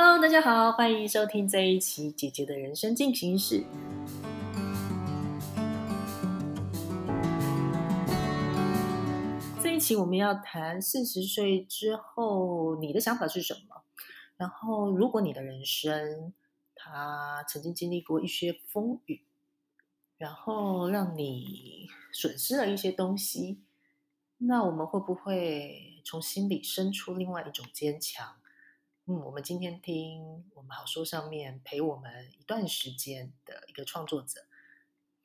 Hello，大家好，欢迎收听这一期《姐姐的人生进行式》。这一期我们要谈四十岁之后你的想法是什么？然后，如果你的人生他曾经经历过一些风雨，然后让你损失了一些东西，那我们会不会从心里生出另外一种坚强？嗯，我们今天听我们好说上面陪我们一段时间的一个创作者，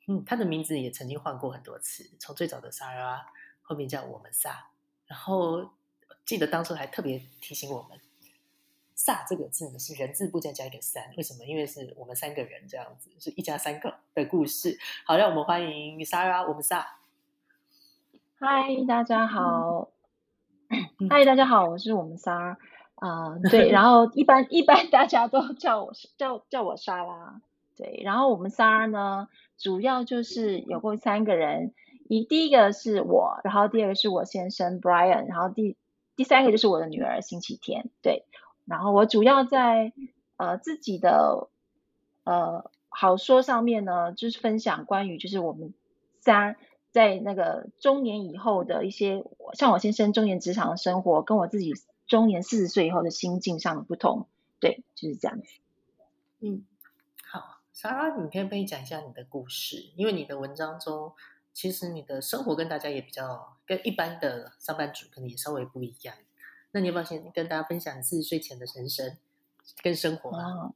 嗯，他的名字也曾经换过很多次，从最早的 Sarah，后面叫我们仨，然后记得当初还特别提醒我们，“仨”这个字呢是人字部再加一个三，为什么？因为是我们三个人这样子，是一家三口的故事。好，让我们欢迎 Sarah，我们仨。嗨，大家好。嗨，大家好，我是我们仨。啊，对，然后一般一般大家都叫我叫叫我莎拉，对，然后我们仨呢，主要就是有过三个人，一第一个是我，然后第二个是我先生 Brian，然后第第三个就是我的女儿星期天，对，然后我主要在呃自己的呃好说上面呢，就是分享关于就是我们仨在那个中年以后的一些，像我先生中年职场的生活，跟我自己。中年四十岁以后的心境上的不同，对，就是这样子。嗯，好，莎拉，你可以可以讲一下你的故事，因为你的文章中，其实你的生活跟大家也比较跟一般的上班族可能也稍微不一样。那你要不要先跟大家分享四十岁前的人生跟生活啊？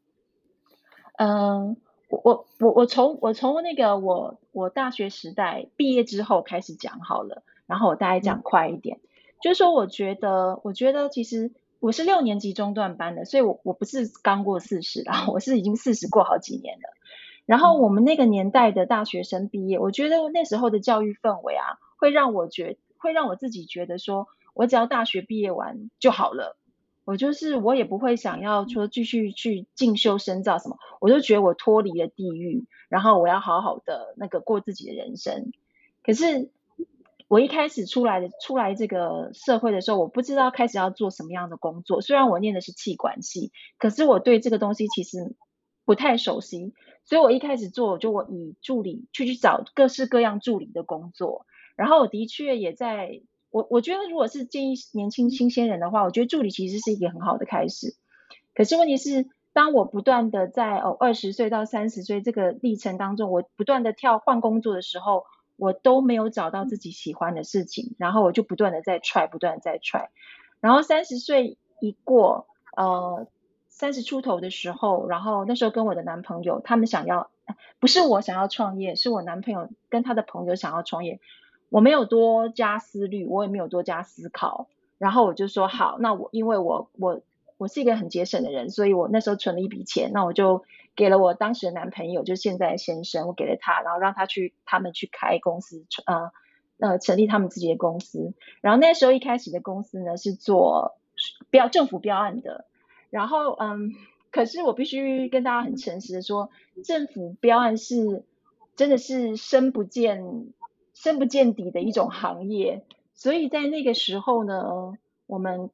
嗯，我我我我从我从那个我我大学时代毕业之后开始讲好了，然后我大概讲快一点。就是说，我觉得，我觉得其实我是六年级中段班的，所以我我不是刚过四十啦，我是已经四十过好几年了。然后我们那个年代的大学生毕业，我觉得那时候的教育氛围啊，会让我觉，会让我自己觉得说，我只要大学毕业完就好了，我就是我也不会想要说继续去进修深造什么，我就觉得我脱离了地狱，然后我要好好的那个过自己的人生。可是。我一开始出来的出来这个社会的时候，我不知道开始要做什么样的工作。虽然我念的是气管系，可是我对这个东西其实不太熟悉。所以我一开始做，就我以助理去去找各式各样助理的工作。然后我的确也在，我我觉得如果是建议年轻新鲜人的话，我觉得助理其实是一个很好的开始。可是问题是，当我不断的在哦二十岁到三十岁这个历程当中，我不断的跳换工作的时候。我都没有找到自己喜欢的事情，然后我就不断的在 try，不断的在 try，然后三十岁一过，呃，三十出头的时候，然后那时候跟我的男朋友，他们想要，不是我想要创业，是我男朋友跟他的朋友想要创业，我没有多加思虑，我也没有多加思考，然后我就说好，那我因为我我我是一个很节省的人，所以我那时候存了一笔钱，那我就。给了我当时的男朋友，就是现在的先生，我给了他，然后让他去他们去开公司，呃呃，成立他们自己的公司。然后那时候一开始的公司呢是做标政府标案的，然后嗯，可是我必须跟大家很诚实的说，政府标案是真的是深不见深不见底的一种行业，所以在那个时候呢，我们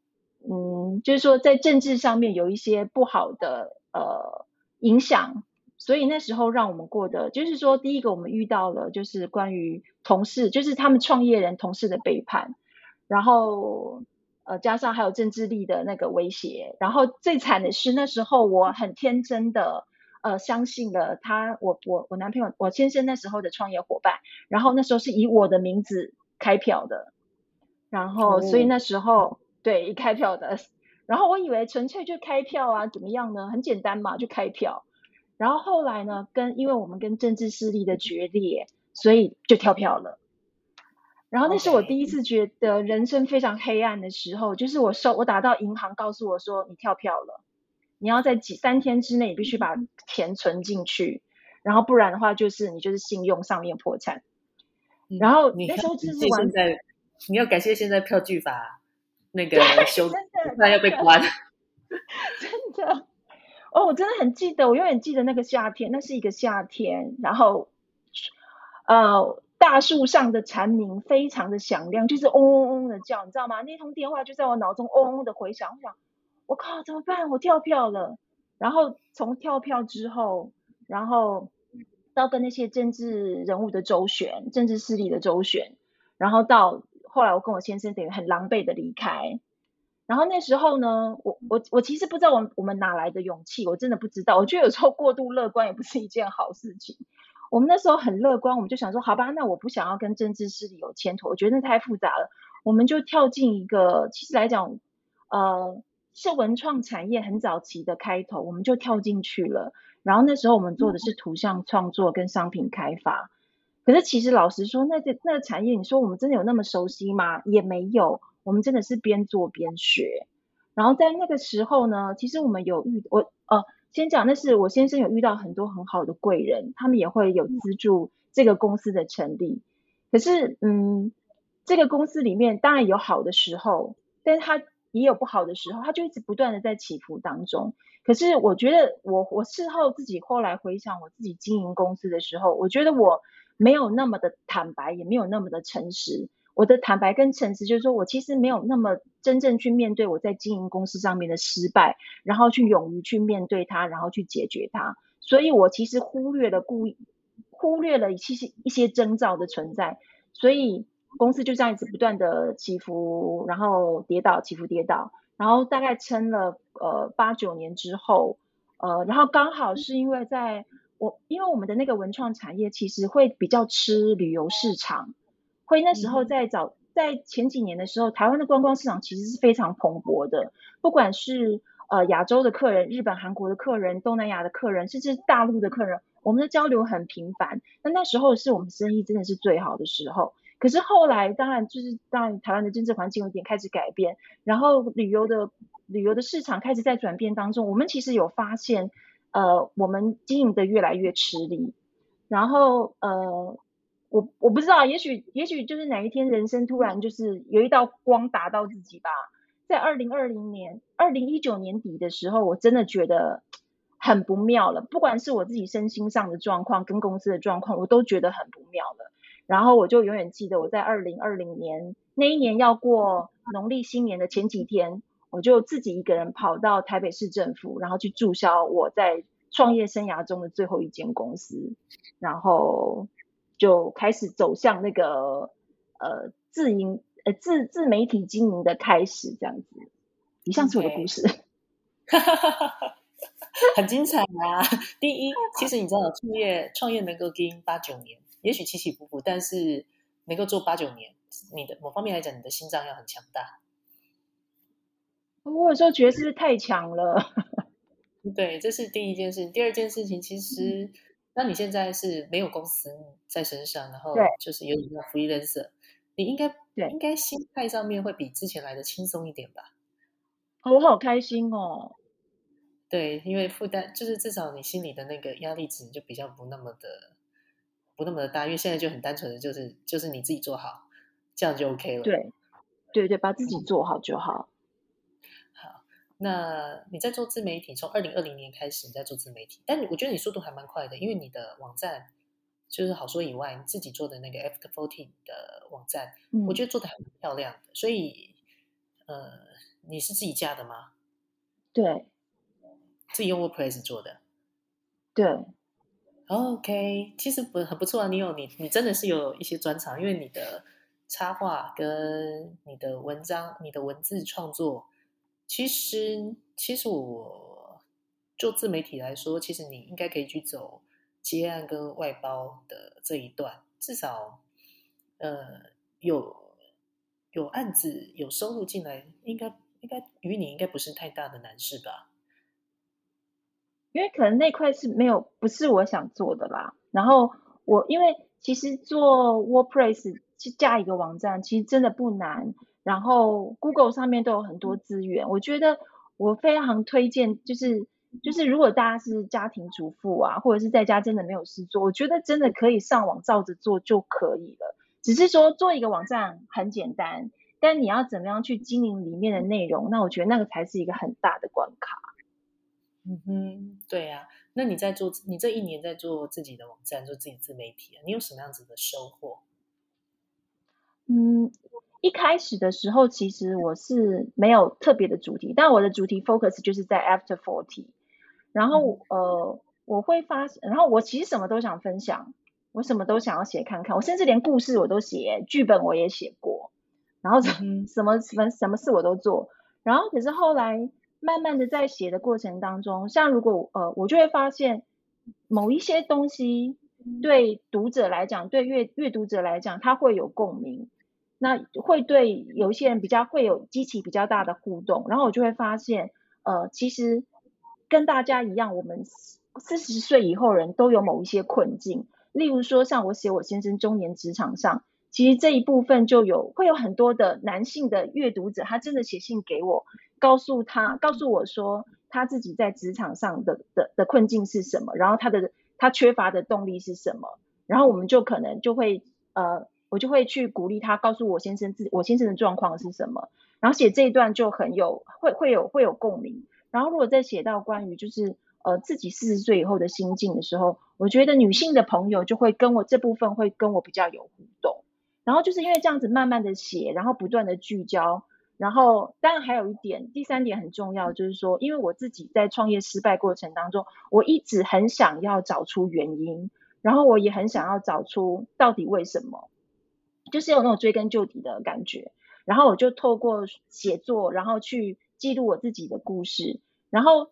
嗯，就是说在政治上面有一些不好的呃。影响，所以那时候让我们过的，就是说，第一个我们遇到了就是关于同事，就是他们创业人同事的背叛，然后呃加上还有政治力的那个威胁，然后最惨的是那时候我很天真的呃相信了他，我我我男朋友我先生那时候的创业伙伴，然后那时候是以我的名字开票的，然后所以那时候对一开票的。然后我以为纯粹就开票啊，怎么样呢？很简单嘛，就开票。然后后来呢，跟因为我们跟政治势力的决裂，所以就跳票了。然后那是我第一次觉得人生非常黑暗的时候，就是我收我打到银行告诉我说你跳票了，你要在几三天之内必须把钱存进去，然后不然的话就是你就是信用上面破产。然后那时候就是现在你要感谢现在票据法。那 个修那要被关，真的哦，我真的很记得，我永远记得那个夏天，那是一个夏天，然后呃，大树上的蝉鸣非常的响亮，就是嗡嗡嗡的叫，你知道吗？那通电话就在我脑中嗡嗡的回响，我想我靠，怎么办？我跳票了。然后从跳票之后，然后到跟那些政治人物的周旋，政治势力的周旋，然后到后来我跟我先生等于很狼狈的离开。然后那时候呢，我我我其实不知道我我们哪来的勇气，我真的不知道。我觉得有时候过度乐观也不是一件好事情。我们那时候很乐观，我们就想说，好吧，那我不想要跟政治势力有牵头，我觉得那太复杂了，我们就跳进一个，其实来讲，呃，是文创产业很早期的开头，我们就跳进去了。然后那时候我们做的是图像创作跟商品开发。可是其实老实说，那个那个产业，你说我们真的有那么熟悉吗？也没有。我们真的是边做边学，然后在那个时候呢，其实我们有遇我呃，先讲那是我先生有遇到很多很好的贵人，他们也会有资助这个公司的成立。可是嗯，这个公司里面当然有好的时候，但是它也有不好的时候，它就一直不断的在起伏当中。可是我觉得我我事后自己后来回想我自己经营公司的时候，我觉得我没有那么的坦白，也没有那么的诚实。我的坦白跟诚实，就是说我其实没有那么真正去面对我在经营公司上面的失败，然后去勇于去面对它，然后去解决它。所以我其实忽略了故意忽略了其实一些征兆的存在，所以公司就这样一直不断的起伏，然后跌倒，起伏跌倒，然后大概撑了呃八九年之后，呃，然后刚好是因为在我因为我们的那个文创产业其实会比较吃旅游市场。会那时候在早在前几年的时候，台湾的观光市场其实是非常蓬勃的，不管是呃亚洲的客人、日本、韩国的客人、东南亚的客人，甚至大陆的客人，我们的交流很频繁。那那时候是我们生意真的是最好的时候。可是后来，当然就是当然台湾的政治环境有点开始改变，然后旅游的旅游的市场开始在转变当中，我们其实有发现，呃，我们经营的越来越吃力，然后呃。我我不知道，也许也许就是哪一天人生突然就是有一道光打到自己吧。在二零二零年、二零一九年底的时候，我真的觉得很不妙了。不管是我自己身心上的状况跟公司的状况，我都觉得很不妙了。然后我就永远记得，我在二零二零年那一年要过农历新年的前几天，我就自己一个人跑到台北市政府，然后去注销我在创业生涯中的最后一间公司，然后。就开始走向那个呃自营呃自自媒体经营的开始，这样子。以上是我的故事，很精彩啊！第一，其实你知道，创业创业能够经八九年，也许起起伏伏，但是能够做八九年，你的某方面来讲，你的心脏要很强大。我有时候觉得是太强了。对，这是第一件事。第二件事情，其实。那你现在是没有公司在身上，然后就是有点像 freelancer，你应该应该心态上面会比之前来的轻松一点吧？我好开心哦！对，因为负担就是至少你心里的那个压力值就比较不那么的不那么的大，因为现在就很单纯的就是就是你自己做好，这样就 OK 了。对对对，把自己做好就好。那你在做自媒体，从二零二零年开始你在做自媒体，但我觉得你速度还蛮快的，因为你的网站就是好说以外，你自己做的那个 After Fourteen 的网站，我觉得做的还蛮漂亮的。所以，呃，你是自己架的吗？对，自己用 WordPress 做的。对。OK，其实不很不错啊，你有你你真的是有一些专长，因为你的插画跟你的文章、你的文字创作。其实，其实我做自媒体来说，其实你应该可以去走接案跟外包的这一段，至少，呃，有有案子有收入进来，应该应该与你应该不是太大的难事吧？因为可能那块是没有不是我想做的啦。然后我因为其实做 WordPress 去架一个网站，其实真的不难。然后 Google 上面都有很多资源，我觉得我非常推荐，就是就是如果大家是家庭主妇啊，或者是在家真的没有事做，我觉得真的可以上网照着做就可以了。只是说做一个网站很简单，但你要怎么样去经营里面的内容，那我觉得那个才是一个很大的关卡。嗯哼，对呀。那你在做你这一年在做自己的网站，做自己自媒体，你有什么样子的收获？嗯。一开始的时候，其实我是没有特别的主题，但我的主题 focus 就是在 after forty。然后呃，我会发，然后我其实什么都想分享，我什么都想要写看看，我甚至连故事我都写，剧本我也写过，然后什么什么什么事我都做。然后可是后来慢慢的在写的过程当中，像如果呃，我就会发现某一些东西。对读者来讲，对阅阅读者来讲，他会有共鸣，那会对有些人比较会有激起比较大的互动，然后我就会发现，呃，其实跟大家一样，我们四十岁以后人都有某一些困境，例如说像我写我先生中年职场上，其实这一部分就有会有很多的男性的阅读者，他真的写信给我，告诉他告诉我说他自己在职场上的的的困境是什么，然后他的。他缺乏的动力是什么？然后我们就可能就会呃，我就会去鼓励他，告诉我先生自我先生的状况是什么。然后写这一段就很有会会有会有共鸣。然后如果再写到关于就是呃自己四十岁以后的心境的时候，我觉得女性的朋友就会跟我这部分会跟我比较有互动。然后就是因为这样子慢慢的写，然后不断的聚焦。然后，当然还有一点，第三点很重要，就是说，因为我自己在创业失败过程当中，我一直很想要找出原因，然后我也很想要找出到底为什么，就是有那种追根究底的感觉。然后我就透过写作，然后去记录我自己的故事，然后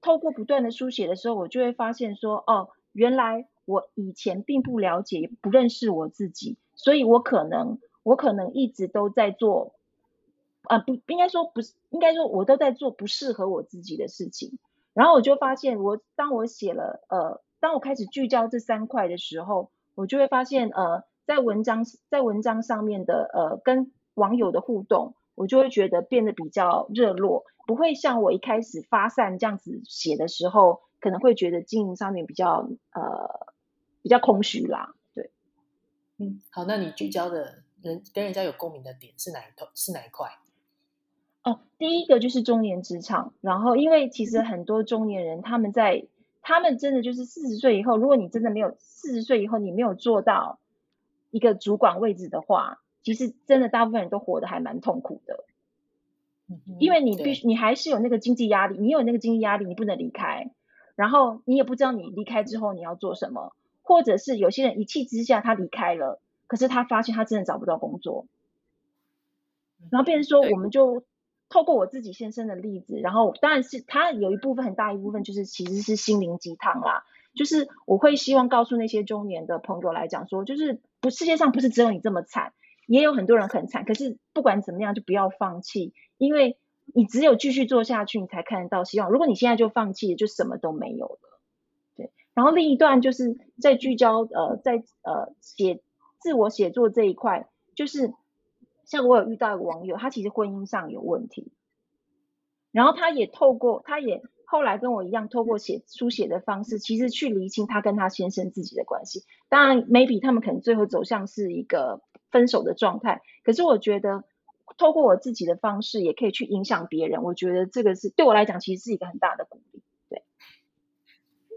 透过不断的书写的时候，我就会发现说，哦，原来我以前并不了解、不认识我自己，所以我可能，我可能一直都在做。啊，不应该说不是，应该说我都在做不适合我自己的事情。然后我就发现，我当我写了，呃，当我开始聚焦这三块的时候，我就会发现，呃，在文章在文章上面的，呃，跟网友的互动，我就会觉得变得比较热络，不会像我一开始发散这样子写的时候，可能会觉得经营上面比较，呃，比较空虚啦。对，嗯，好，那你聚焦的人跟人家有共鸣的点是哪一头？是哪一块？哦，第一个就是中年职场，然后因为其实很多中年人他们在他们真的就是四十岁以后，如果你真的没有四十岁以后你没有做到一个主管位置的话，其实真的大部分人都活得还蛮痛苦的，因为你必须你还是有那个经济压力，你有那个经济压力，你不能离开，然后你也不知道你离开之后你要做什么，或者是有些人一气之下他离开了，可是他发现他真的找不到工作，然后变成说我们就。透过我自己先生的例子，然后当然是他有一部分很大一部分就是其实是心灵鸡汤啦，就是我会希望告诉那些中年的朋友来讲说，就是不世界上不是只有你这么惨，也有很多人很惨，可是不管怎么样就不要放弃，因为你只有继续做下去，你才看得到希望。如果你现在就放弃，就什么都没有了。对，然后另一段就是在聚焦呃在呃写自我写作这一块，就是。像我有遇到一个网友，他其实婚姻上有问题，然后他也透过，他也后来跟我一样，透过写书写的方式，其实去厘清他跟他先生自己的关系。当然，maybe 他们可能最后走向是一个分手的状态。可是我觉得，透过我自己的方式，也可以去影响别人。我觉得这个是对我来讲，其实是一个很大的鼓励。对，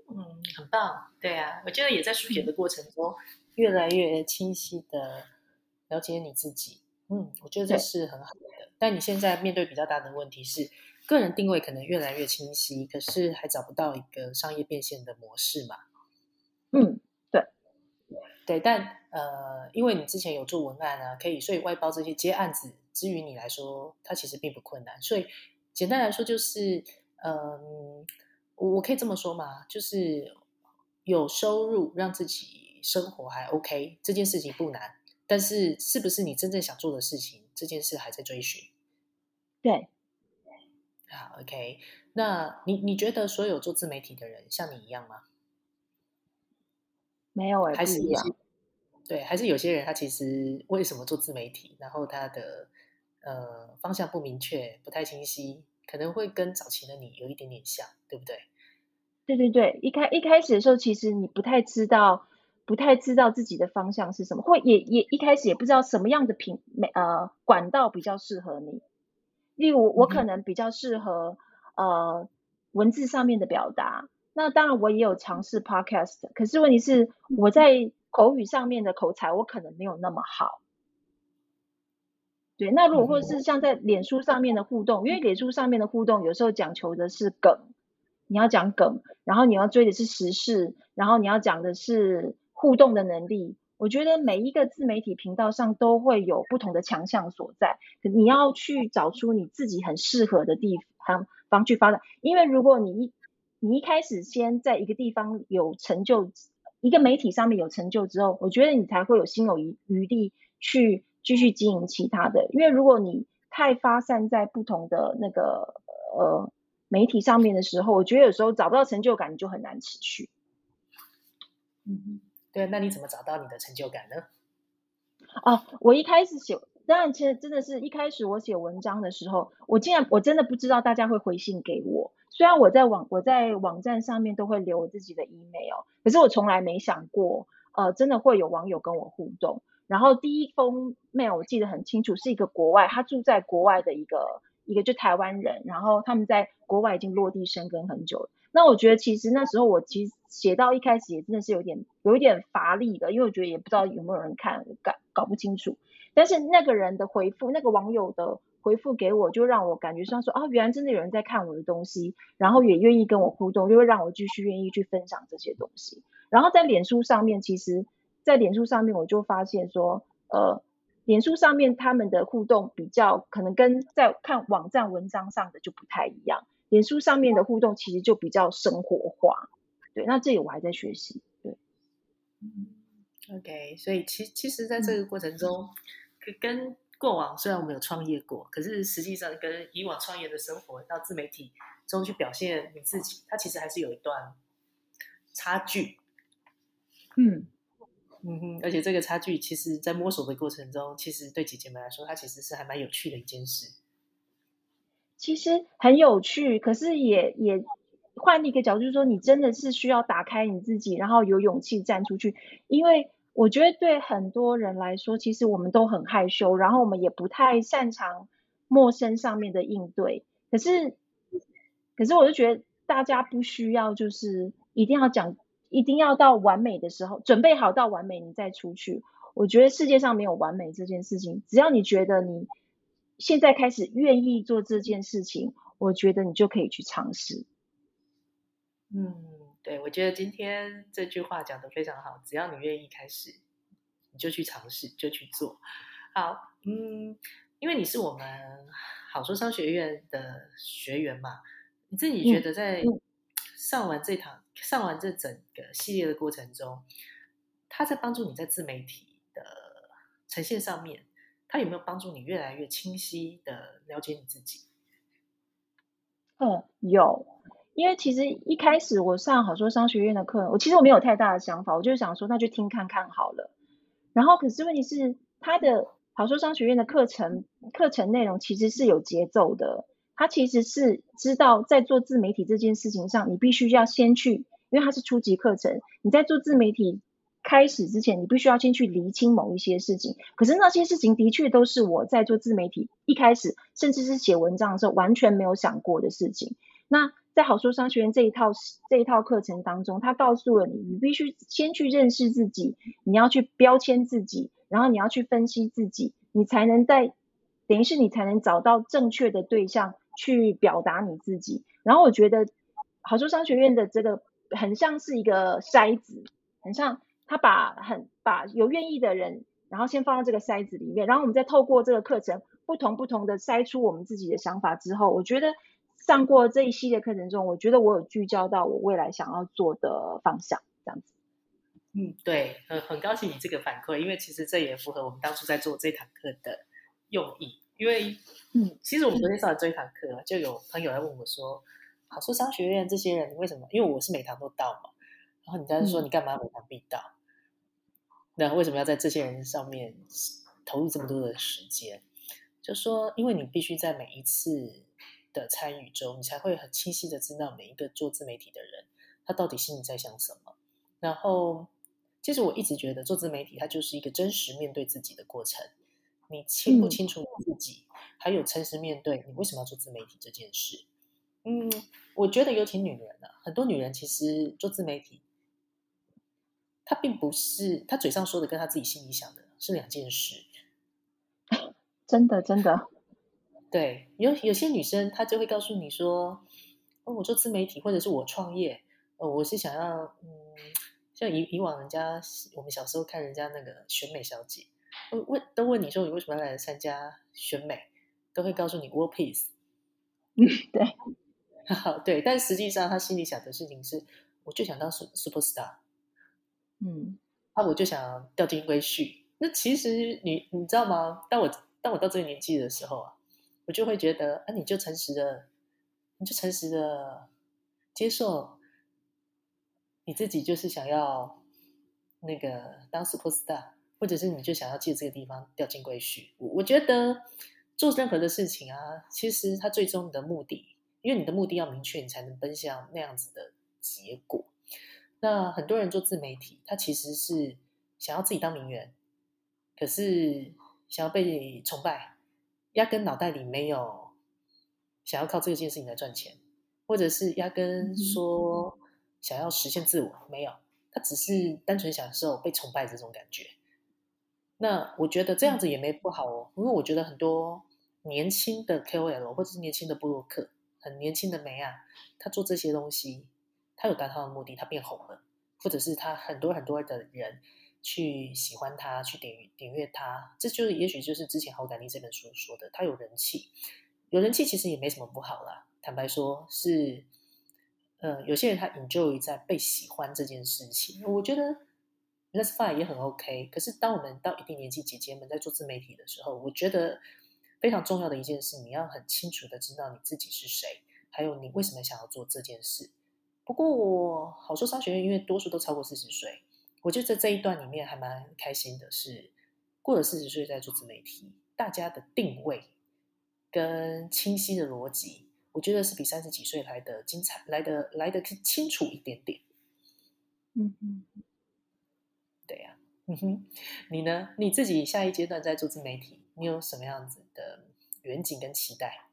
嗯，很棒。对啊，我觉得也在书写的过程中，越来越清晰的了解你自己。嗯，我觉得这是很好的。但你现在面对比较大的问题是，个人定位可能越来越清晰，可是还找不到一个商业变现的模式嘛？嗯，对，对。但呃，因为你之前有做文案啊，可以，所以外包这些接案子，至于你来说，它其实并不困难。所以简单来说，就是嗯，我可以这么说嘛，就是有收入让自己生活还 OK，这件事情不难。但是，是不是你真正想做的事情？这件事还在追寻。对，好，OK。那你你觉得所有做自媒体的人像你一样吗？没有哎，还是一样。对，还是有些人他其实为什么做自媒体，然后他的呃方向不明确、不太清晰，可能会跟早期的你有一点点像，对不对？对对对，一开一开始的时候，其实你不太知道。不太知道自己的方向是什么，或也也一开始也不知道什么样的品呃管道比较适合你。例如我可能比较适合呃文字上面的表达，那当然我也有尝试 podcast，可是问题是我在口语上面的口才我可能没有那么好。对，那如果或者是像在脸书上面的互动，因为脸书上面的互动有时候讲求的是梗，你要讲梗，然后你要追的是时事，然后你要讲的是互动的能力。我觉得每一个自媒体频道上都会有不同的强项所在，你要去找出你自己很适合的地方方去发展。因为如果你一你一开始先在一个地方有成就，一个媒体上面有成就之后，我觉得你才会有心有余余力去继续经营其他的。因为如果你太发散在不同的那个呃媒体上面的时候，我觉得有时候找不到成就感，你就很难持续。嗯。对，那你怎么找到你的成就感呢？哦，我一开始写，当然，其实真的是一开始我写文章的时候，我竟然我真的不知道大家会回信给我。虽然我在网我在网站上面都会留我自己的 email，可是我从来没想过，呃，真的会有网友跟我互动。然后第一封 mail 我记得很清楚，是一个国外，他住在国外的一个一个就台湾人，然后他们在国外已经落地生根很久了。那我觉得其实那时候我其实写到一开始也真的是有点有一点乏力的，因为我觉得也不知道有没有人看，搞搞不清楚。但是那个人的回复，那个网友的回复给我，就让我感觉上说，哦，原来真的有人在看我的东西，然后也愿意跟我互动，就会让我继续愿意去分享这些东西。然后在脸书上面，其实，在脸书上面我就发现说，呃，脸书上面他们的互动比较可能跟在看网站文章上的就不太一样。脸书上面的互动其实就比较生活化，对，那这里我还在学习，对，嗯，OK，所以其其实在这个过程中，跟过往虽然我们有创业过，可是实际上跟以往创业的生活到自媒体中去表现你自己，它其实还是有一段差距，嗯嗯哼，而且这个差距其实，在摸索的过程中，其实对姐姐们来说，它其实是还蛮有趣的一件事。其实很有趣，可是也也换一个角度，就是说你真的是需要打开你自己，然后有勇气站出去。因为我觉得对很多人来说，其实我们都很害羞，然后我们也不太擅长陌生上面的应对。可是，可是我就觉得大家不需要，就是一定要讲，一定要到完美的时候准备好到完美，你再出去。我觉得世界上没有完美这件事情，只要你觉得你。现在开始愿意做这件事情，我觉得你就可以去尝试。嗯，对，我觉得今天这句话讲的非常好。只要你愿意开始，你就去尝试，就去做。好，嗯，因为你是我们好说商学院的学员嘛，你自己觉得在上完这堂、上完这整个系列的过程中，他在帮助你在自媒体的呈现上面。它有没有帮助你越来越清晰的了解你自己？嗯，有，因为其实一开始我上好说商学院的课，我其实我没有太大的想法，我就想说那就听看看好了。然后可是问题是，他的好说商学院的课程课程内容其实是有节奏的，他其实是知道在做自媒体这件事情上，你必须要先去，因为它是初级课程，你在做自媒体。开始之前，你必须要先去厘清某一些事情。可是那些事情的确都是我在做自媒体一开始，甚至是写文章的时候完全没有想过的事情。那在好说商学院这一套这一套课程当中，他告诉了你，你必须先去认识自己，你要去标签自己，然后你要去分析自己，你才能在等于是你才能找到正确的对象去表达你自己。然后我觉得好说商学院的这个很像是一个筛子，很像。他把很把有愿意的人，然后先放到这个筛子里面，然后我们再透过这个课程，不同不同的筛出我们自己的想法之后，我觉得上过这一系列课程中，我觉得我有聚焦到我未来想要做的方向，这样子。嗯，对，很很高兴你这个反馈，因为其实这也符合我们当初在做这堂课的用意。因为，嗯，其实我们昨天上完这一堂课，就有朋友来问我说：“好说商学院这些人为什么？因为我是每堂都到嘛。”然后你刚才说你干嘛每堂必到？那为什么要在这些人上面投入这么多的时间？就说，因为你必须在每一次的参与中，你才会很清晰的知道每一个做自媒体的人，他到底心里在想什么。然后，其实我一直觉得做自媒体，它就是一个真实面对自己的过程。你清不清楚你自己，还有诚实面对你为什么要做自媒体这件事？嗯，我觉得尤其女人呢，很多女人其实做自媒体。她并不是她嘴上说的跟她自己心里想的是两件事，真的真的。对，有有些女生她就会告诉你说：“哦，我做自媒体，或者是我创业，呃，我是想要，嗯，像以以往人家我们小时候看人家那个选美小姐，问问都问你说你为什么要来参加选美，都会告诉你 world peace。嗯，对，对，但实际上他心里想的事情是，我就想当 super star，嗯，啊，我就想掉进归序。那其实你你知道吗？当我当我到这个年纪的时候啊。我就会觉得，啊，你就诚实的，你就诚实的接受你自己，就是想要那个当 super star，或者是你就想要借这个地方掉进归序。我我觉得做任何的事情啊，其实它最终的目的，因为你的目的要明确，你才能奔向那样子的结果。那很多人做自媒体，他其实是想要自己当名媛，可是想要被崇拜。压根脑袋里没有想要靠这件事情来赚钱，或者是压根说想要实现自我，没有，他只是单纯享受被崇拜这种感觉。那我觉得这样子也没不好哦，因为我觉得很多年轻的 KOL 或者是年轻的布洛克，很年轻的梅啊，他做这些东西，他有达到的目的，他变红了，或者是他很多很多的人。去喜欢他，去点点阅他，这就是也许就是之前《好感力》这本书说的，他有人气，有人气其实也没什么不好啦。坦白说，是呃，有些人他 enjoy 在被喜欢这件事情，我觉得 let's fine 也很 OK。可是当我们到一定年纪，姐姐们在做自媒体的时候，我觉得非常重要的一件事，你要很清楚的知道你自己是谁，还有你为什么想要做这件事。不过我好说商学院，因为多数都超过四十岁。我觉得在这一段里面还蛮开心的，是过了四十岁在做自媒体，大家的定位跟清晰的逻辑，我觉得是比三十几岁来的精彩，来的来的清楚一点点。嗯嗯，嗯哼，你呢？你自己下一阶段在做自媒体，你有什么样子的远景跟期待？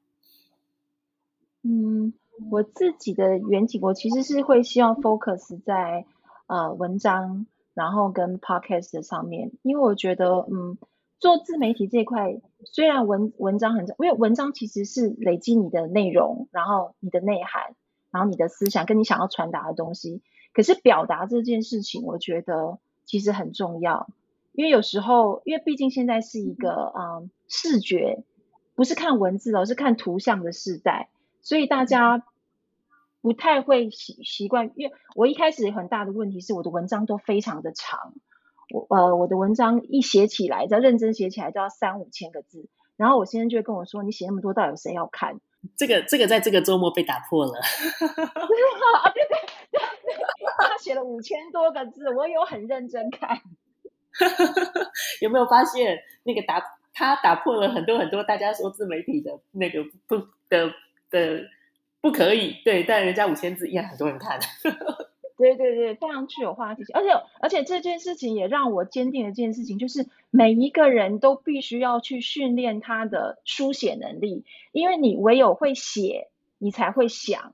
嗯，我自己的远景，我其实是会希望 focus 在呃文章。然后跟 podcast 上面，因为我觉得，嗯，做自媒体这一块，虽然文文章很重，因为文章其实是累积你的内容，然后你的内涵，然后你的思想跟你想要传达的东西。可是表达这件事情，我觉得其实很重要，因为有时候，因为毕竟现在是一个，嗯，视觉不是看文字，而是看图像的时代，所以大家。不太会习习惯，因为我一开始很大的问题是我的文章都非常的长，我呃我的文章一写起来，要认真写起来都要三五千个字，然后我先生就会跟我说：“你写那么多，到底有谁要看？”这个这个在这个周末被打破了，啊对对对，他写了五千多个字，我有很认真看，有没有发现那个打他打破了很多很多大家说自媒体的那个不的的。不可以，对，但人家五千字依然很多人看。对对对，非常具有话题性，而且而且这件事情也让我坚定了这件事情，就是每一个人都必须要去训练他的书写能力，因为你唯有会写，你才会想。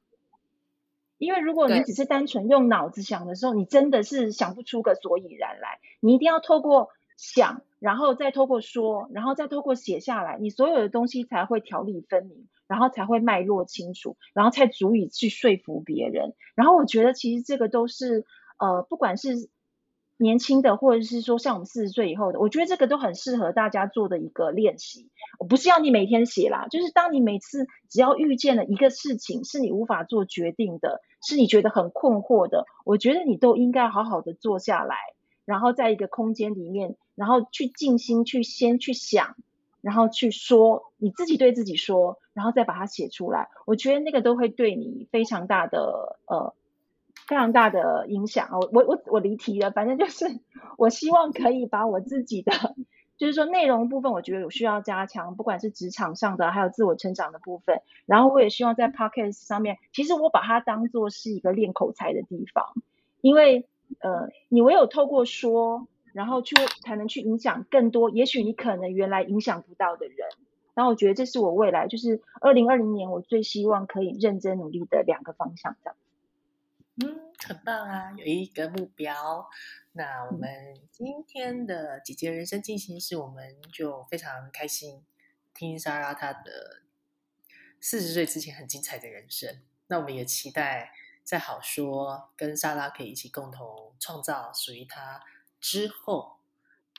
因为如果你只是单纯用脑子想的时候，你真的是想不出个所以然来。你一定要透过想，然后再透过说，然后再透过写下来，你所有的东西才会条理分明。然后才会脉络清楚，然后才足以去说服别人。然后我觉得其实这个都是呃，不管是年轻的，或者是说像我们四十岁以后的，我觉得这个都很适合大家做的一个练习。我不是要你每天写啦，就是当你每次只要遇见了一个事情是你无法做决定的，是你觉得很困惑的，我觉得你都应该好好的坐下来，然后在一个空间里面，然后去静心去先去想。然后去说你自己对自己说，然后再把它写出来。我觉得那个都会对你非常大的呃非常大的影响。我我我我离题了，反正就是我希望可以把我自己的就是说内容部分，我觉得有需要加强，不管是职场上的，还有自我成长的部分。然后我也希望在 podcast 上面，其实我把它当做是一个练口才的地方，因为呃你唯有透过说。然后去才能去影响更多，也许你可能原来影响不到的人。然后我觉得这是我未来就是二零二零年我最希望可以认真努力的两个方向，这样。嗯，很棒啊，有一个目标。那我们今天的姐姐人生进行式，我们就非常开心，听莎拉她的四十岁之前很精彩的人生。那我们也期待在好说跟莎拉可以一起共同创造属于她之后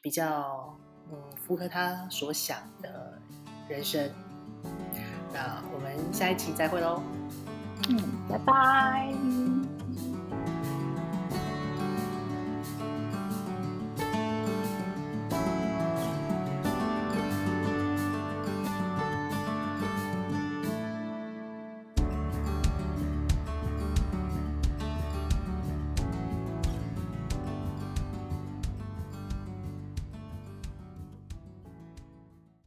比较嗯符合她所想的人生。那我们下一期再会喽。嗯，拜拜。